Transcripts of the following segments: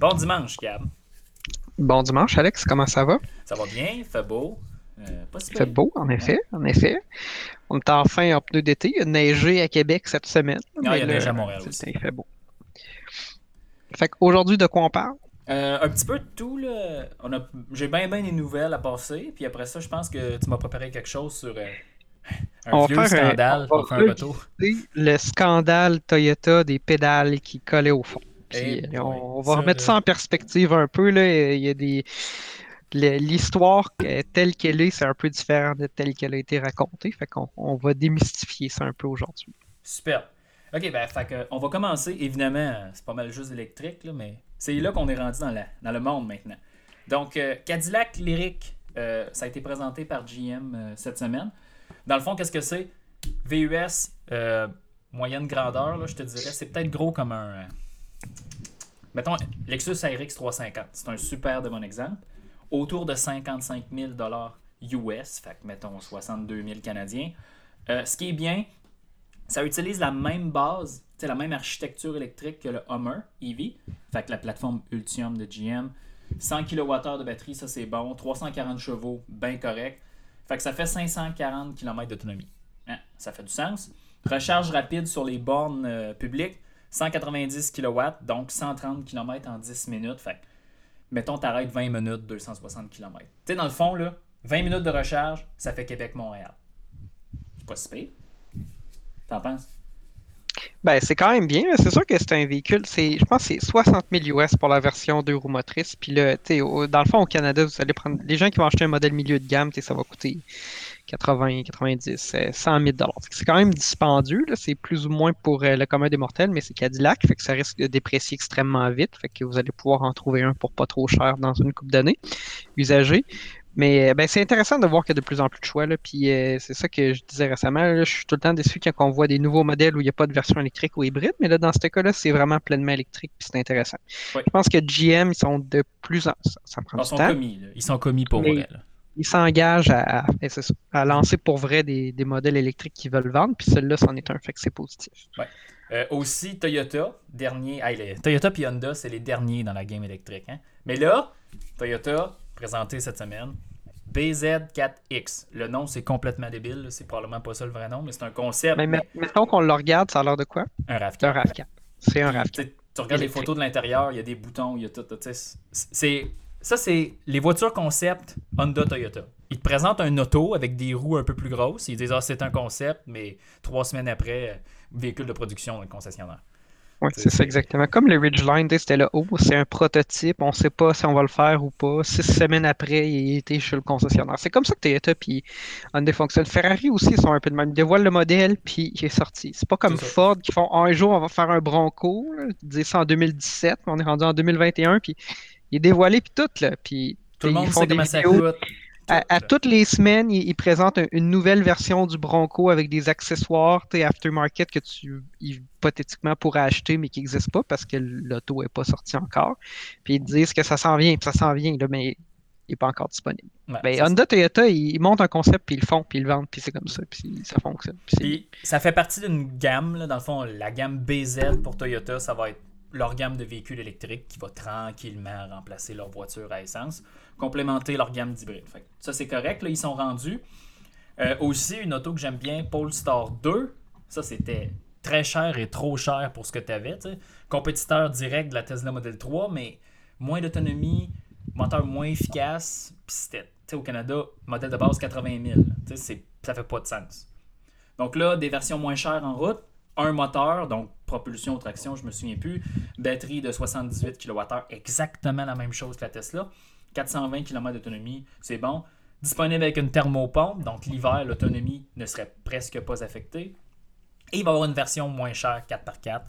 Bon dimanche, Gab. Bon dimanche, Alex. Comment ça va? Ça va bien, il fait beau? Euh, pas fait beau, en effet, en effet. On est enfin en pneu d'été. Il a neigé à Québec cette semaine. Non, il y a neigé à Montréal aussi. Il fait beau. Fait qu'aujourd'hui, de quoi on parle? Euh, un petit peu de tout. Là. On a... J'ai bien, bien des nouvelles à passer. Puis après ça, je pense que tu m'as préparé quelque chose sur euh, un on vieux scandale. On, va un retour. Le scandale Toyota des pédales qui collaient au fond. Puis, eh on, va remettre ça en perspective un peu. Là. Il y a des l'histoire telle qu'elle est, c'est un peu différent de telle qu'elle a été racontée. Fait qu'on on va démystifier ça un peu aujourd'hui. Super. OK, ben, fait on va commencer. Évidemment, c'est pas mal juste électrique, là, mais c'est là qu'on est rendu dans, la, dans le monde maintenant. Donc, euh, Cadillac Lyric, euh, ça a été présenté par GM euh, cette semaine. Dans le fond, qu'est-ce que c'est? VUS, moyenne grandeur, là, je te dirais, c'est peut-être gros comme un. mettons, Lexus RX 350. C'est un super de bon exemple autour de 55 000 US, fait que mettons 62 000 Canadiens. Euh, ce qui est bien, ça utilise la même base, la même architecture électrique que le Hummer EV, fait que la plateforme Ultium de GM. 100 kWh de batterie, ça c'est bon. 340 chevaux, bien correct. Fait que ça fait 540 km d'autonomie. Hein, ça fait du sens. Recharge rapide sur les bornes euh, publiques, 190 kW, donc 130 km en 10 minutes. Fait mettons, t'arrêtes 20 minutes, 260 km. Tu sais, dans le fond, là, 20 minutes de recharge, ça fait Québec-Montréal. C'est pas si pire. T'en penses? Ben, c'est quand même bien. C'est sûr que c'est un véhicule. C'est, je pense que c'est 60 000 US pour la version deux roues motrices. Puis là, dans le fond, au Canada, vous allez prendre. Les gens qui vont acheter un modèle milieu de gamme, ça va coûter 80, 90, 100 000 C'est quand même dispendieux. C'est plus ou moins pour euh, le commun des mortels, mais c'est Cadillac. Fait que ça risque de déprécier extrêmement vite. Fait que vous allez pouvoir en trouver un pour pas trop cher dans une coupe d'années usagé. Mais euh, ben, c'est intéressant de voir qu'il y a de plus en plus de choix. Là. Puis euh, c'est ça que je disais récemment. je suis tout le temps déçu quand on voit des nouveaux modèles où il n'y a pas de version électrique ou hybride. Mais là, dans ce cas-là, c'est vraiment pleinement électrique. Puis c'est intéressant. Je pense que GM, ils sont de plus en ça prend ils sont Commis, Ils sont commis pour vrai. Ils s'engagent à, à, lancer pour vrai des, des modèles électriques qu'ils veulent vendre. Puis celui-là, c'en est un fait que c'est positif. Ouais. Euh, aussi, Toyota, dernier. Toyota et Honda, c'est les derniers dans la game électrique. Hein. Mais là, Toyota, présenté cette semaine. BZ4X. Le nom, c'est complètement débile. C'est probablement pas ça le vrai nom, mais c'est un concept. Mais, mettons qu'on le regarde, ça a l'air de quoi? Un RAV4. Un RAV4. C'est un RAV4. Tu regardes les photos de l'intérieur, il y a des boutons, il y a tout. C'est, ça, c'est les voitures concept Honda Toyota. Ils te présentent un auto avec des roues un peu plus grosses. Ils disent Ah, c'est un concept, mais trois semaines après, véhicule de production dans le concessionnaire. Oui, c'est ça exactement. Comme le Ridgeline, c'était là, oh, c'est un prototype, on ne sait pas si on va le faire ou pas. Six semaines après, il était chez le concessionnaire. C'est comme ça que Toyota puis Hyundai fonctionne. Ferrari aussi, ils sont un peu de même. Ils dévoilent le modèle, puis il est sorti. C'est pas comme Ford qui font un jour, on va faire un Bronco, ils disent ça en 2017, mais on est rendu en 2021, puis il est dévoilé, puis tout. Là, puis, tout le monde sait comment ça coûte. À, toutes les semaines, ils, présentent une nouvelle version du Bronco avec des accessoires aftermarket que tu hypothétiquement pourrais acheter mais qui n'existent pas parce que l'auto n'est pas sorti encore. Puis ils disent que ça s'en vient, puis ça s'en vient, là, mais il n'est pas encore disponible. ben, Honda, Toyota, ils, montent un concept, puis ils le font, puis ils le vendent, puis c'est comme ça, puis ça fonctionne. Puis, ça fait partie d'une gamme, là, dans le fond, la gamme BZ pour Toyota, ça va être leur gamme de véhicules électriques qui va tranquillement remplacer leur voiture à essence complémenter leur gamme d'hybride. Ça, c'est correct. Là, ils sont rendus. Euh, aussi, une auto que j'aime bien, Polestar 2. Ça, c'était très cher et trop cher pour ce que tu avais. Compétiteur direct de la Tesla Model 3, mais moins d'autonomie, moteur moins efficace. Puis c'était, au Canada, modèle de base 80 000. Ça fait pas de sens. Donc là, des versions moins chères en route. Un moteur, donc propulsion, traction, je me souviens plus. Batterie de 78 kWh, exactement la même chose que la Tesla. 420 km d'autonomie, c'est bon. Disponible avec une thermopompe, donc l'hiver, l'autonomie ne serait presque pas affectée. Et il va y avoir une version moins chère, 4x4,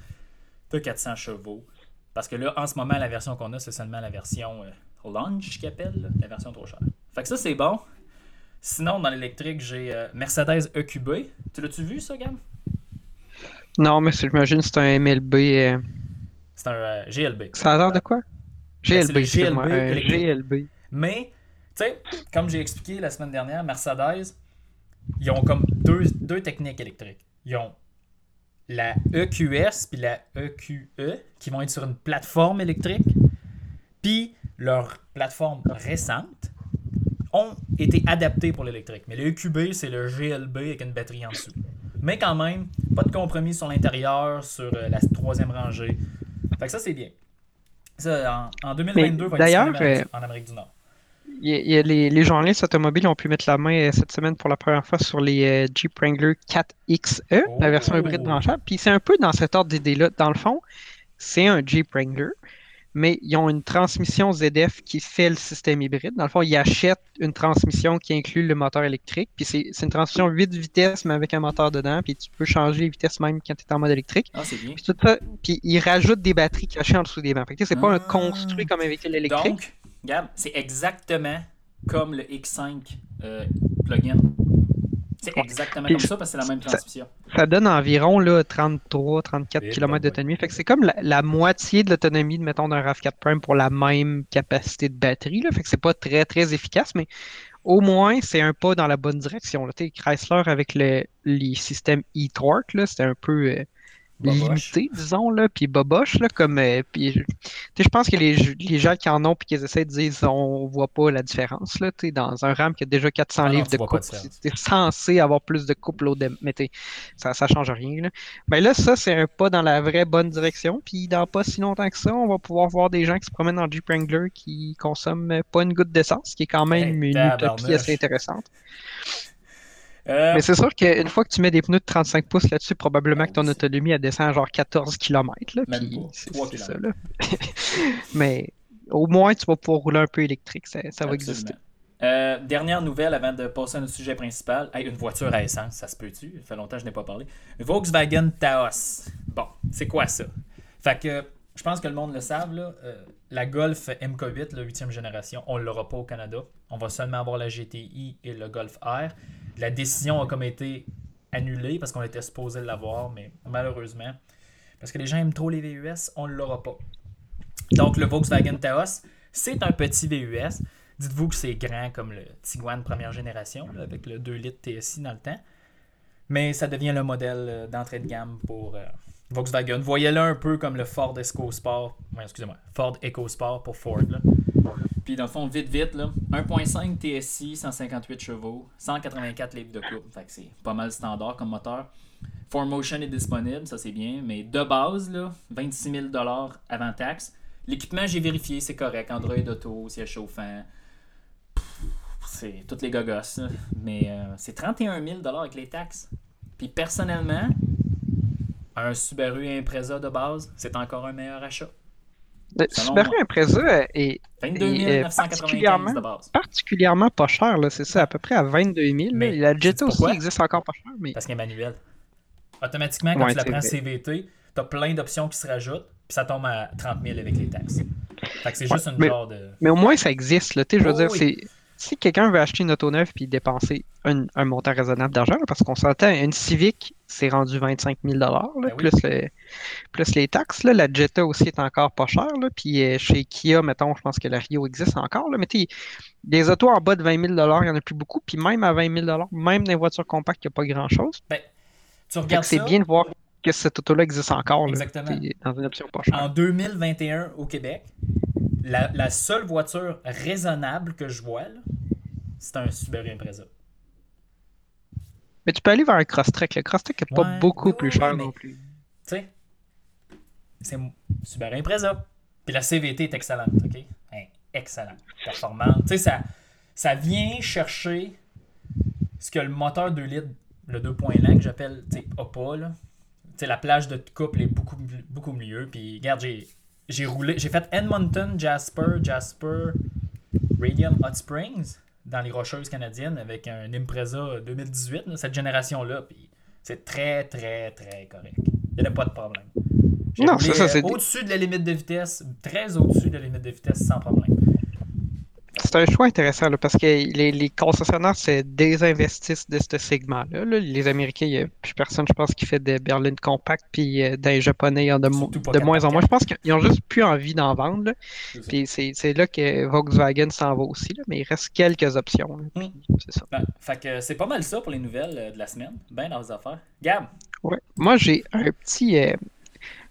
de 400 chevaux. Parce que là, en ce moment, la version qu'on a, c'est seulement la version euh, Launch qu'ils appelle, la version trop chère. Fait que ça, c'est bon. Sinon, dans l'électrique, j'ai euh, Mercedes EQB. Tu l'as-tu vu, ça, Gam? Non, mais j'imagine que c'est un MLB. Euh, c'est un GLB. Ça a l'air de quoi? GLB, GLB, GLB. Mais, tu sais, comme j'ai expliqué la semaine dernière, Mercedes, ils ont comme deux, deux techniques électriques. Ils ont la EQS puis la EQE qui vont être sur une plateforme électrique. Puis leur plateforme récente ont été adaptées pour l'électrique. Mais le EQB, c'est le GLB avec une batterie en dessous. Mais quand même, pas de compromis sur l'intérieur, sur euh, la troisième rangée. Fait que ça, c'est bien. Ça, en, en 2022, va être disponible euh, en Amérique du Nord. Il y a- les, les journalistes automobiles ont pu mettre la main euh, cette semaine pour la première fois sur les euh, Jeep Wrangler 4XE, Oh. la version hybride branchable. Puis c'est un peu dans cet ordre d'idée-là. Dans le fond, c'est un Jeep Wrangler, mais ils ont une transmission ZF qui fait le système hybride. Dans le fond, ils achètent une transmission qui inclut le moteur électrique. Puis c'est une transmission 8 vitesses, mais avec un moteur dedans. Puis tu peux changer les vitesses même quand tu es en mode électrique. Ah, c'est bien. Puis tout ça, puis ils rajoutent des batteries cachées en dessous des bancs. Fait que c'est pas Ah. un construit comme un véhicule électrique. Donc, Gab, c'est exactement comme le X5 euh, plug-in. C'est exactement Puis comme ça parce que c'est la même transmission. Ça donne environ là, 33-34 Eh, km d'autonomie. Fait que c'est comme la, la moitié de l'autonomie, de, mettons, d'un RAV4 Prime pour la même capacité de batterie. Là. Fait que c'est pas très, très efficace, mais au moins, c'est un pas dans la bonne direction. Là. Tu sais, Chrysler, avec le, les systèmes e-torque, là, c'était un peu euh. Limité, disons, là, puis boboche, là, comme... euh, puis, je- tu sais, je pense que les, les gens qui en ont puis qui essaient de dire on voit pas la différence, là, tu sais, dans un RAM qui a déjà 400 Ah non, livres de de différence. c'est censé avoir plus de couple au dé- mais tu sais, ça, ça change rien, là. Ben là, ça, c'est un pas dans la vraie bonne direction, puis dans pas si longtemps que ça, on va pouvoir voir des gens qui se promènent en Jeep Wrangler qui consomment pas une goutte d'essence, qui est quand même Hey, une utopie assez intéressante. Euh, Mais c'est sûr qu'une fois que tu mets des pneus de 35 pouces là-dessus, probablement que ton autonomie elle descend à genre 14 km. Là, Même puis pas, c'est 3 c'est ça, là. Mais au moins, tu vas pouvoir rouler un peu électrique, ça, ça va exister. Euh, dernière nouvelle avant de passer à notre sujet principal. Hey, une voiture à essence, ça se peut-tu? Ça fait longtemps que je n'ai pas parlé. Volkswagen Taos. Bon, c'est quoi ça? Fait que je pense que le monde le savent, là. euh, la Golf MK8, la 8e génération, on ne l'aura pas au Canada. On va seulement avoir la GTI et le Golf R. La décision a comme été annulée parce qu'on était supposé l'avoir, mais malheureusement, parce que les gens aiment trop les VUS, on ne l'aura pas. Donc le Volkswagen Taos, c'est un petit VUS. Dites-vous que c'est grand comme le Tiguan première génération, avec le 2 litres TSI dans le temps. Mais ça devient le modèle euh, d'entrée de gamme pour euh, Volkswagen. Voyez-le un peu comme le Ford EcoSport. Ouais, excusez-moi. Ford EcoSport pour Ford. Puis dans le fond, vite, vite, là, 1.5 TSI, 158 chevaux, 184 livres de coupe. Fait que c'est pas mal standard comme moteur. 4Motion est disponible, ça c'est bien. Mais de base, là, 26 000 avant taxe. L'équipement, j'ai vérifié, c'est correct. Android Auto, siège chauffant. C'est toutes les gogos. là. Mais euh, c'est 31 000 avec les taxes. Puis personnellement, un Subaru Impreza de base, c'est encore un meilleur achat. Subaru moi. Impreza est 22 Et, euh, 995 particulièrement- particulièrement pas cher, c'est ça, à peu près à 22 000. là. Mais La Jetta aussi existe encore pas cher, mais Parce qu'il est manuel. Automatiquement, quand Ouais, tu la prends. CVT, tu as plein d'options qui se rajoutent, puis ça tombe à 30 000 avec les taxes. Fait que c'est juste une mais- genre de. Mais au moins, ça existe. Là. Je veux Oh, dire, oui. c'est si quelqu'un veut acheter une auto neuve puis dépenser un, un montant raisonnable d'argent, parce qu'on s'entend, une Civic, c'est rendu 25 000 là, Ben oui. plus, le- plus les taxes. Là. La Jetta aussi est encore pas chère. Là. Puis euh, chez Kia, mettons, je pense que la Rio existe encore. Là. Mais tu sais, des autos en bas de 20 000 il n'y en a plus beaucoup. Puis même à 20 000 même dans les voitures compactes, il n'y a pas grand-chose. Ben, tu regardes c'est bien de voir que cette auto-là existe encore. Exactement. dans une option pas chère. en 2021 au Québec, la, la seule voiture raisonnable que je vois, c'est un Subaru Impreza. Mais tu peux aller vers un Crosstrek. Le Crosstrek n'est pas Ouais, beaucoup plus cher mais- non plus. Tu sais, c'est Subaru Impreza. Puis la CVT est excellente, OK? Hein, excellente. Performante. Tu sais, ça, ça vient chercher ce que le moteur 2 litres, le 2.0 que j'appelle, tu sais, a pas, là. Tu sais, la plage de couple est beaucoup, beaucoup mieux. Puis, regarde, j'ai, j'ai roulé, j'ai fait Edmonton, Jasper, Jasper, Radium Hot Springs dans les Rocheuses canadiennes avec un Impreza 2018, là, cette génération-là. Puis, c'est très, très, très correct. Il n'y a pas de problème. Non, ça, euh, c'est- Au-dessus de la limite de vitesse, très au-dessus de la limite de vitesse sans problème. C'est un choix intéressant parce que les, les, concessionnaires se désinvestissent de ce segment-là. Les Américains, il n'y a plus personne, je pense, qui fait des berlines compacts, puis euh, dans les Japonais, il y en a de, de moins en moins. Je pense qu'ils ont juste plus envie d'en vendre. Puis c'est là que Volkswagen s'en va aussi, mais il reste quelques options. Hmm. C'est ça. Ben, fait que c'est pas mal ça pour les nouvelles euh, de la semaine. Ben dans vos affaires. Gab! Ouais. Moi, j'ai un petit. Euh,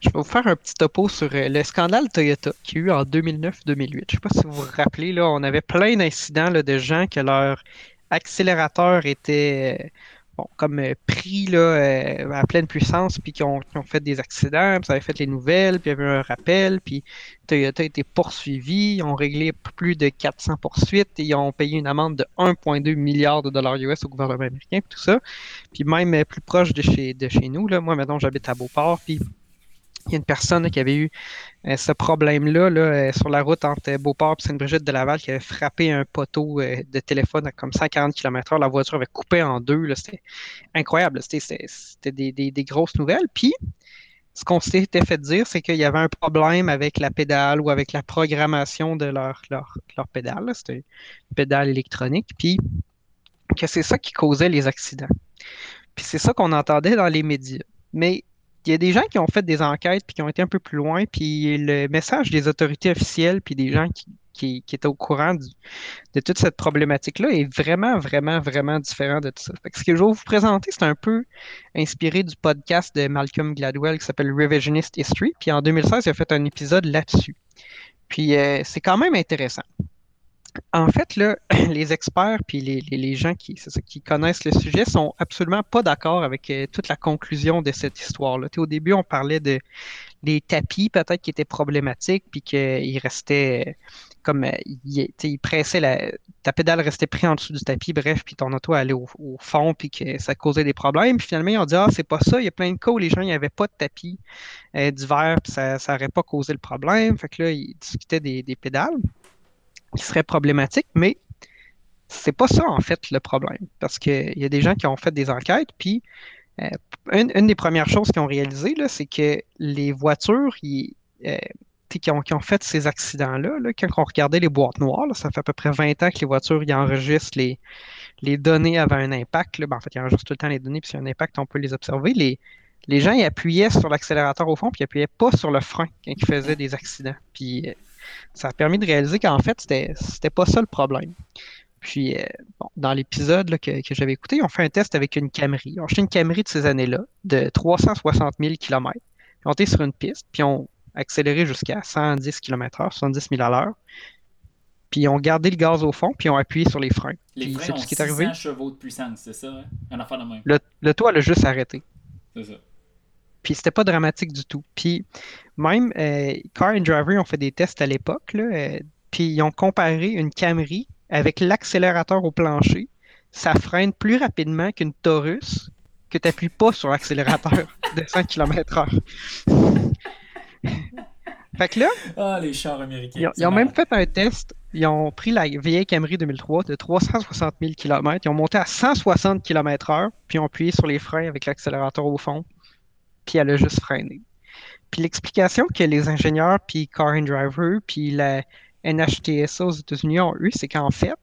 je vais vous faire un petit topo sur euh, le scandale Toyota qu'il y a eu en 2009-2008. Je ne sais pas si vous vous rappelez, là, on avait plein d'incidents de gens que leur accélérateur était euh, bon, comme euh, pris là, à pleine puissance, puis qui ont, fait des accidents, puis ça avait fait les nouvelles, puis il y avait un rappel, puis Toyota a été poursuivi, ils ont réglé plus de 400 poursuites, et ils ont payé une amende de 1,2 milliard de dollars US au gouvernement américain, tout ça. Puis même plus proche de chez, de chez nous, là, moi maintenant j'habite à Beauport, puis il y a une personne qui avait eu euh, ce problème-là euh, sur la route entre Beauport et Sainte-Brigitte de Laval qui avait frappé un poteau euh, de téléphone à comme 140 km/h. La voiture avait coupé en deux. C'était incroyable. C'était des, grosses nouvelles. Puis, ce qu'on s'était fait dire, c'est qu'il y avait un problème avec la pédale ou avec la programmation de leur, leur, leur pédale. C'était une pédale électronique. Puis, que c'est ça qui causait les accidents. Puis, c'est ça qu'on entendait dans les médias. Mais il y a des gens qui ont fait des enquêtes puis qui ont été un peu plus loin, puis le message des autorités officielles puis des gens qui, étaient au courant de toute cette problématique-là est vraiment, vraiment, vraiment différent de tout ça. ce que je vais vous présenter, c'est un peu inspiré du podcast de Malcolm Gladwell qui s'appelle Revisionist History. Puis en 2016, il a fait un épisode là-dessus. Puis euh, c'est quand même intéressant. En fait, les experts puis les, gens qui, connaissent le sujet sont absolument pas d'accord avec euh, toute la conclusion de cette histoire-là. Au début, on parlait de des tapis peut-être qui étaient problématiques puis qu'il restait euh, comme euh, il, pressait la, ta pédale restait prise en dessous du tapis, bref, puis ton auto allait au, fond puis que ça causait des problèmes. Finalement, ils ont dit ah c'est pas ça, il y a plein de cas où les gens avait pas de tapis d'hiver puis ça n'aurait pas causé le problème. Fait que là, ils discutaient des, des pédales qui serait problématique, mais c'est pas ça en fait le problème. Parce qu'il y a des gens qui ont fait des enquêtes, puis euh, une, des premières choses qu'ils ont réalisé, c'est que les voitures euh, qui, ont, fait ces accidents-là, quand on regardait les boîtes noires, ça fait à peu près 20 ans que les voitures y enregistrent les, les données avant un impact. Ben, en fait, ils enregistrent tout le temps les données, puis s'il y a un impact, on peut les observer. Les, les gens ils appuyaient sur l'accélérateur au fond, puis ils appuyaient pas sur le frein quand ils faisaient des accidents. Puis euh, ça a permis de réaliser qu'en fait, c'était, pas ça le problème. Puis, euh, dans l'épisode que, j'avais écouté, on fait un test avec une Camry. On acheté une Camry de ces années-là, de 360 000 km. On était sur une piste, puis on accéléré jusqu'à 110 km/h, 70 000 à l'heure. Puis on gardé le gaz au fond, puis on appuyé sur les freins. Les freins ont ce qui est arrivé. chevaux de puissance, c'est ça? Hein? Un affaire de même. Le, le toit a juste arrêté. C'est ça. Puis c'était pas dramatique du tout. Puis même euh, Car and Driver ont fait des tests à l'époque, euh, puis ils ont comparé une Camry avec l'accélérateur au plancher. Ça freine plus rapidement qu'une Taurus que tu n'appuies pas sur l'accélérateur de 100 km/h. fait que là, ah, les chars américains. Ils, ont, même fait un test. Ils ont pris la vieille Camry 2003 de 360 000 km. Ils ont monté à 160 km/h, puis ils ont appuyé sur les freins avec l'accélérateur au fond puis elle a juste freiné. Puis l'explication que les ingénieurs, puis Car and Driver, puis la NHTSA aux États-Unis ont eu, c'est qu'en fait,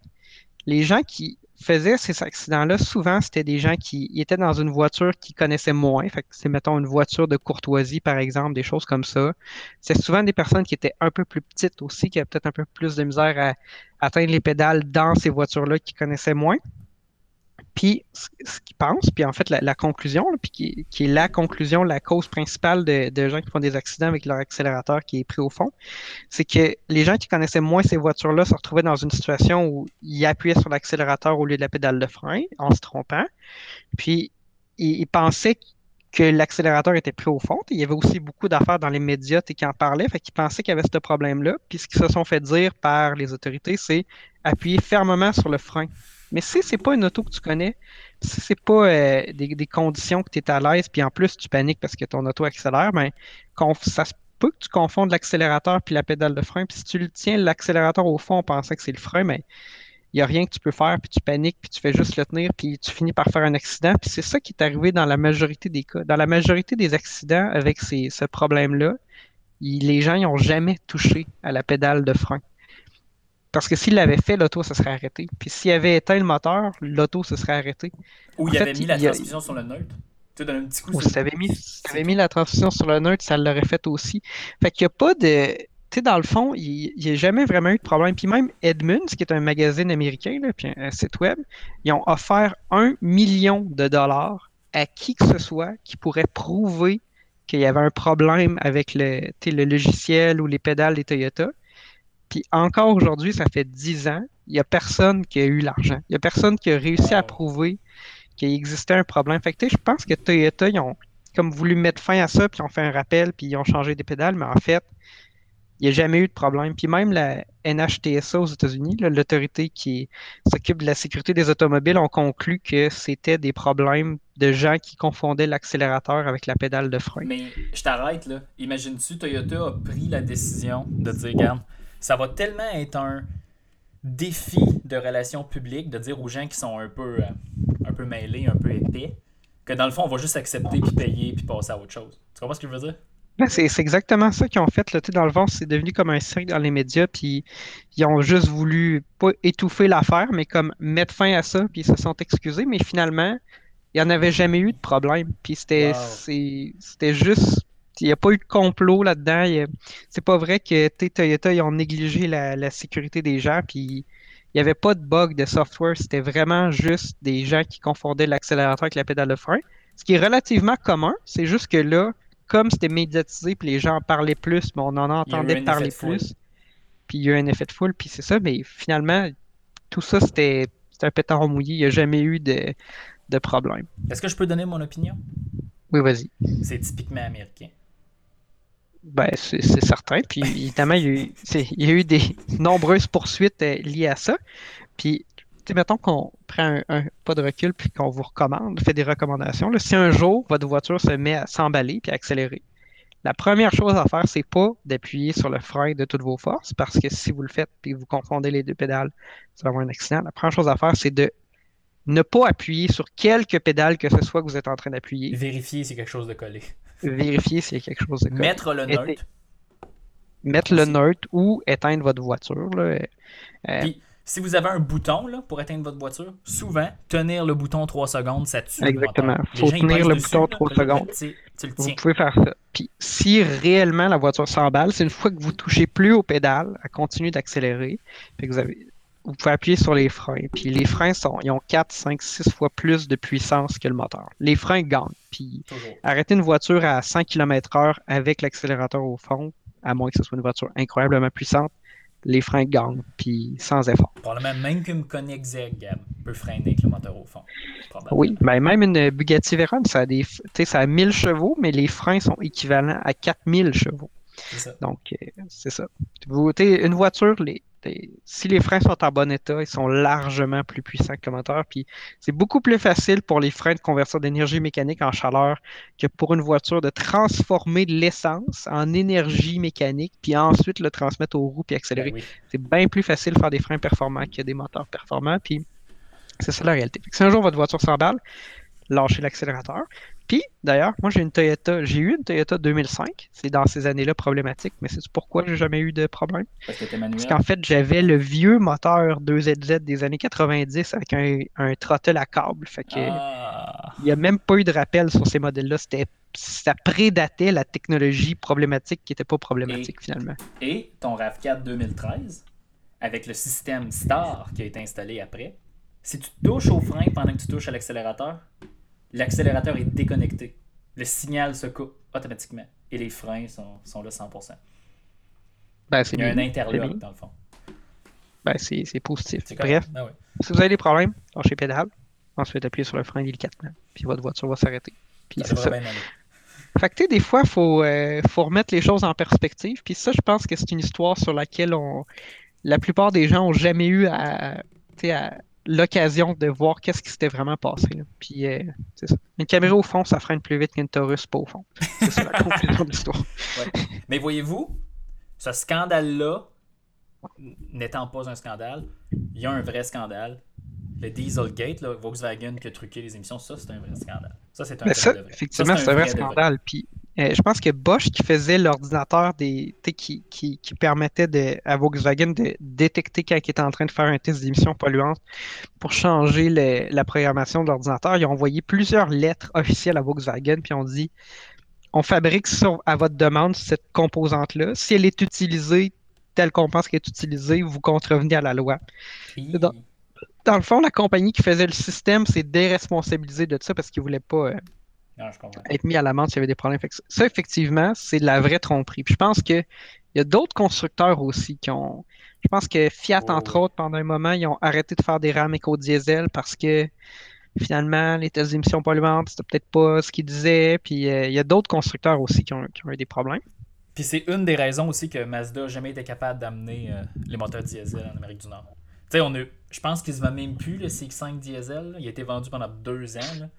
les gens qui faisaient ces accidents-là, souvent, c'était des gens qui étaient dans une voiture qu'ils connaissaient moins. Fait que c'est, mettons, une voiture de courtoisie, par exemple, des choses comme ça. C'est souvent des personnes qui étaient un peu plus petites aussi, qui avaient peut-être un peu plus de misère à atteindre les pédales dans ces voitures-là qu'ils connaissaient moins. Puis ce qu'ils pensent, puis en fait la, conclusion, puis qui, est la conclusion, la cause principale de, gens qui font des accidents avec leur accélérateur qui est pris au fond, c'est que les gens qui connaissaient moins ces voitures-là se retrouvaient dans une situation où ils appuyaient sur l'accélérateur au lieu de la pédale de frein en se trompant. Puis ils, pensaient que l'accélérateur était pris au fond. Il y avait aussi beaucoup d'affaires dans les médias qui en parlaient, fait qu'ils pensaient qu'il y avait ce problème-là. Puis ce qu'ils se sont fait dire par les autorités, c'est appuyer fermement sur le frein mais si c'est pas une auto que tu connais, si c'est pas euh, des, conditions que tu es à l'aise, puis en plus tu paniques parce que ton auto accélère, ben, ça se peut que tu confondes l'accélérateur puis la pédale de frein. Puis si tu le tiens l'accélérateur au fond en pensant que c'est le frein, mais ben, il n'y a rien que tu peux faire, puis tu paniques, puis tu fais juste le tenir, puis tu finis par faire un accident. Puis c'est ça qui est arrivé dans la majorité des cas. Dans la majorité des accidents avec ce problème-là, les gens n'ont jamais touché à la pédale de frein. Parce que s'il l'avait fait, l'auto se serait arrêté. Puis s'il avait éteint le moteur, l'auto se serait arrêté. Ou il fait, avait mis la il transmission sur le neutre. Tu sais, donner un petit coup Ou si t'avais mis, la transmission sur le neutre, ça l'aurait fait aussi. Fait qu'il n'y a pas de. Tu sais, dans le fond, il n'y a jamais vraiment eu de problème. Puis même Edmunds, qui est un magazine américain, là, puis un, un site web, ils ont offert un million de dollars à qui que ce soit qui pourrait prouver qu'il y avait un problème avec le, le logiciel ou les pédales des Toyota. Puis encore aujourd'hui, ça fait 10 ans, il n'y a personne qui a eu l'argent. Il n'y a personne qui a réussi à prouver qu'il existait un problème. Fait que, tu sais, je pense que Toyota, ils ont comme voulu mettre fin à ça, puis ils ont fait un rappel, puis ils ont changé des pédales, mais en fait, il n'y a jamais eu de problème. Puis même la NHTSA aux États-Unis, l'autorité qui s'occupe de la sécurité des automobiles, ont conclu que c'était des problèmes de gens qui confondaient l'accélérateur avec la pédale de frein. Mais je t'arrête là. Imagine-tu, Toyota a pris la décision de dire, regarde, ça va tellement être un défi de relations publiques de dire aux gens qui sont un peu, euh, un peu mêlés, un peu épais, que dans le fond, on va juste accepter, puis payer, puis passer à autre chose. Tu comprends ce que je veux dire? C'est exactement ça qu'ils ont fait. Là. Dans le fond, c'est devenu comme un cirque dans les médias, puis ils ont juste voulu pas étouffer l'affaire, mais comme mettre fin à ça, puis ils se sont excusés, mais finalement, il n'y en avait jamais eu de problème. Puis c'était Wow. juste. Il n'y a pas eu de complot là-dedans. C'est pas vrai que Toyota, ils ont négligé la, la sécurité des gens, puis il n'y avait pas de bug de software. C'était vraiment juste des gens qui confondaient l'accélérateur avec la pédale de frein. Ce qui est relativement commun, c'est juste que là, comme c'était médiatisé, puis les gens en parlaient plus, mais on en entendait parler plus. Puis il y a eu un effet de foule, puis c'est ça, mais finalement, tout ça, c'était c'était un pétard mouillé. Il n'y a jamais eu de, de problème. Est-ce que je peux donner mon opinion? Oui, vas-y. C'est typiquement américain. Ben, c'est certain. Puis évidemment, il y a eu, des nombreuses poursuites euh, liées à ça. Puis, mettons qu'on prend un, pas de recul puis qu'on vous recommande, fait des recommandations. si un jour votre voiture se met à s'emballer puis à accélérer, la première chose à faire, c'est pas d'appuyer sur le frein de toutes vos forces, parce que si vous le faites que vous confondez les deux pédales, ça va avoir un accident. La première chose à faire, c'est de ne pas appuyer sur quelque pédale que ce soit que vous êtes en train d'appuyer. Vérifier si quelque chose de collé. Vérifier s'il y a quelque chose de correct. Mettre le neutre. mettre le neutre ou éteindre votre voiture. là. Euh, Puis, si vous avez un bouton là, pour éteindre votre voiture, souvent, tenir le bouton 3 secondes, ça tue. Exactement. moteur. Faut tenir le dessus, bouton là, 3 puis là, secondes. Tu, tu le vous tiens. pouvez faire ça. Puis si réellement la voiture s'emballe, c'est une fois que vous touchez plus au pédale, elle continue d'accélérer. Puis vous avez vous pouvez appuyer sur les freins. Puis les freins sont, ils ont 4, 5, 6 fois plus de puissance que le moteur. Les freins gagnent. Puis Toujours. arrêter une voiture à 100 km/h avec l'accélérateur au fond, à moins que ce soit une voiture incroyablement puissante, les freins gagnent. Puis sans effort. Probablement même qu'une Koenigsegg peut freiner avec le moteur au fond. Oui, ben même une Bugatti Veyron, ça a, des, tu sais, ça a 1000 chevaux, mais les freins sont équivalents à 4000 chevaux. Ça. Donc, euh, c'est ça. Vous, sais, une voiture, les, les- si les freins sont en bon état, ils sont largement plus puissants que le moteur. Puis, c'est beaucoup plus facile pour les freins de convertir d'énergie mécanique en chaleur que pour une voiture de transformer de l'essence en énergie mécanique, puis ensuite le transmettre aux roues puis accélérer. Ben oui. C'est bien plus facile de faire des freins performants que des moteurs performants. Puis c'est ça la réalité. Si un jour votre voiture s'emballe, lâchez l'accélérateur. Puis d'ailleurs, moi j'ai une Toyota, j'ai eu une Toyota 2005. C'est dans ces années-là problématique, mais c'est pourquoi j'ai jamais eu de problème. Parce Parce qu'en fait, j'avais le vieux moteur 2ZZ des années 90 avec un, un à câble. Fait que Ah. il n'y a même pas eu de rappel sur ces modèles-là. C'était ça prédatait la technologie problématique qui n'était pas problématique finalement. Et ton RAV4 2013, avec le système Star qui a été installé après, si tu touches au frein pendant que tu touches à l'accélérateur, l'accélérateur est déconnecté. Le signal se coupe automatiquement. Et les freins sont, sont là 100%. Ben, Il y a un bien. Interlock dans le fond. Ben, c'est positif. Bref, Ah si vous avez des problèmes, lâchez pédale. Ensuite, appuyez sur le frein délicatement. Puis votre voiture va s'arrêter. Puis Ça c'est ça. Fait que, tu sais, des fois, il faut, euh, faut remettre les choses en perspective. Puis ça, je pense que c'est une histoire sur laquelle on... la plupart des gens ont jamais eu à, à l'occasion de voir qu'est-ce qui s'était vraiment passé. là. Puis, euh, c'est ça. Une caméra au fond, ça freine plus vite qu'une Taurus pas au fond. C'est ça la conclusion de l'histoire. Ouais. Mais voyez-vous, ce scandale-là, n'étant pas un scandale, il y a un vrai scandale. Le Dieselgate, là, Volkswagen qui a truqué les émissions, ça c'est un vrai scandale. Ça c'est un ça, vrai. effectivement, Ça, c'est un vrai scandale. Puis euh, je pense que Bosch qui faisait l'ordinateur des qui, qui, qui, permettait de, à Volkswagen de détecter quand il était en train de faire un test d'émissions polluantes pour changer la programmation de l'ordinateur. Ils ont envoyé plusieurs lettres officielles à Volkswagen puis ont dit on fabrique à votre demande cette composante-là. Si elle est utilisée telle qu'on pense qu'elle est utilisée, vous contrevenez à la loi. Dans, dans, le fond, la compagnie qui faisait le système s'est déresponsabilisée de ça parce qu'ils ne voulaient pas. Euh, être mis à l'amende s'il y avait des problèmes. ça, effectivement, c'est de la vraie tromperie. Puis je pense qu'il y a d'autres constructeurs aussi qui ont. Je pense que Fiat, entre autres, pendant un moment, ils ont arrêté de faire des rames éco-diesel parce que finalement, les tests d'émissions polluantes, c'était peut-être pas ce qu'ils disaient. Puis euh, il y a d'autres constructeurs aussi qui ont, eu des problèmes. Puis c'est une des raisons aussi que Mazda n'a jamais été capable d'amener euh, les moteurs diesel en Amérique du Nord. Tu sais, on a, je pense qu'ils ne vendent même plus le CX5 diesel. Il a été vendu pendant deux ans.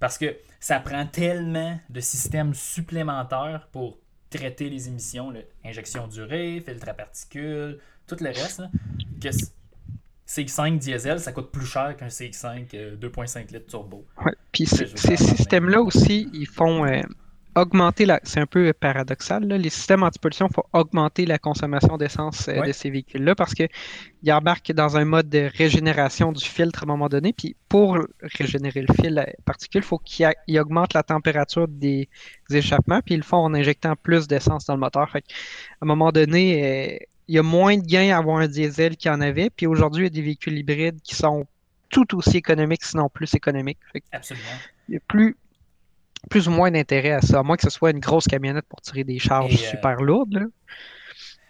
Parce que ça prend tellement de systèmes supplémentaires pour traiter les émissions, injection d'urée, filtre à particules, tout le reste, que CX5 diesel, ça coûte plus cher qu'un CX5 2.5 euh, litres turbo. Ouais, puis ces systèmes-là aussi, ils font, euh, augmenter la. C'est un peu paradoxal. Les systèmes anti-pollution font augmenter la consommation d'essence euh, de ces véhicules-là parce qu'ils embarquent dans un mode de régénération du filtre à un moment donné. Puis pour régénérer le fil particule, il faut qu'ils augmentent la température des, échappements. Puis ils le font en injectant plus d'essence dans le moteur. à un moment donné, euh, il y a moins de gains à avoir un diesel qu'il y en avait. Puis aujourd'hui, il y a des véhicules hybrides qui sont tout aussi économiques, sinon plus économiques. Absolument. Il y a plus, plus ou moins d'intérêt à ça, à moins que ce soit une grosse camionnette pour tirer des charges euh, super lourdes.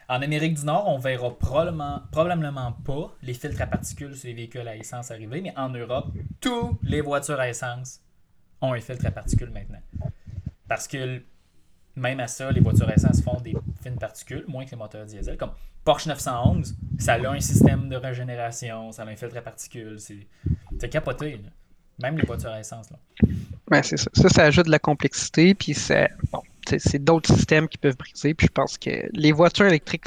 En Amérique du Nord, on verra probablement, probablement pas les filtres à particules sur les véhicules à essence arriver, mais en Europe, tous les voitures à essence ont un filtre à particules maintenant. Parce que même à ça, les voitures à essence font des fines particules, moins que les moteurs diesel. Comme Porsche 911, ça a un système de régénération, ça a un filtre à particules. C'est capoté. Même les voitures à essence. Là. Ouais, c'est ça. ça. Ça ajoute de la complexité, puis c'est bon, d'autres systèmes qui peuvent briser. Puis je pense que les voitures électriques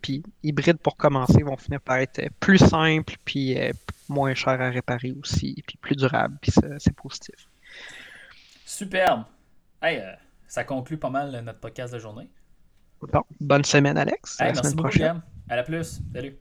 puis hybrides pour commencer vont finir par être plus simples, puis euh, moins chères à réparer aussi, puis plus durables, puis c'est positif. Superbe. Hey, euh, ça conclut pas mal notre podcast de journée. Bon, bonne semaine, Alex. merci beaucoup, À la plus. Salut.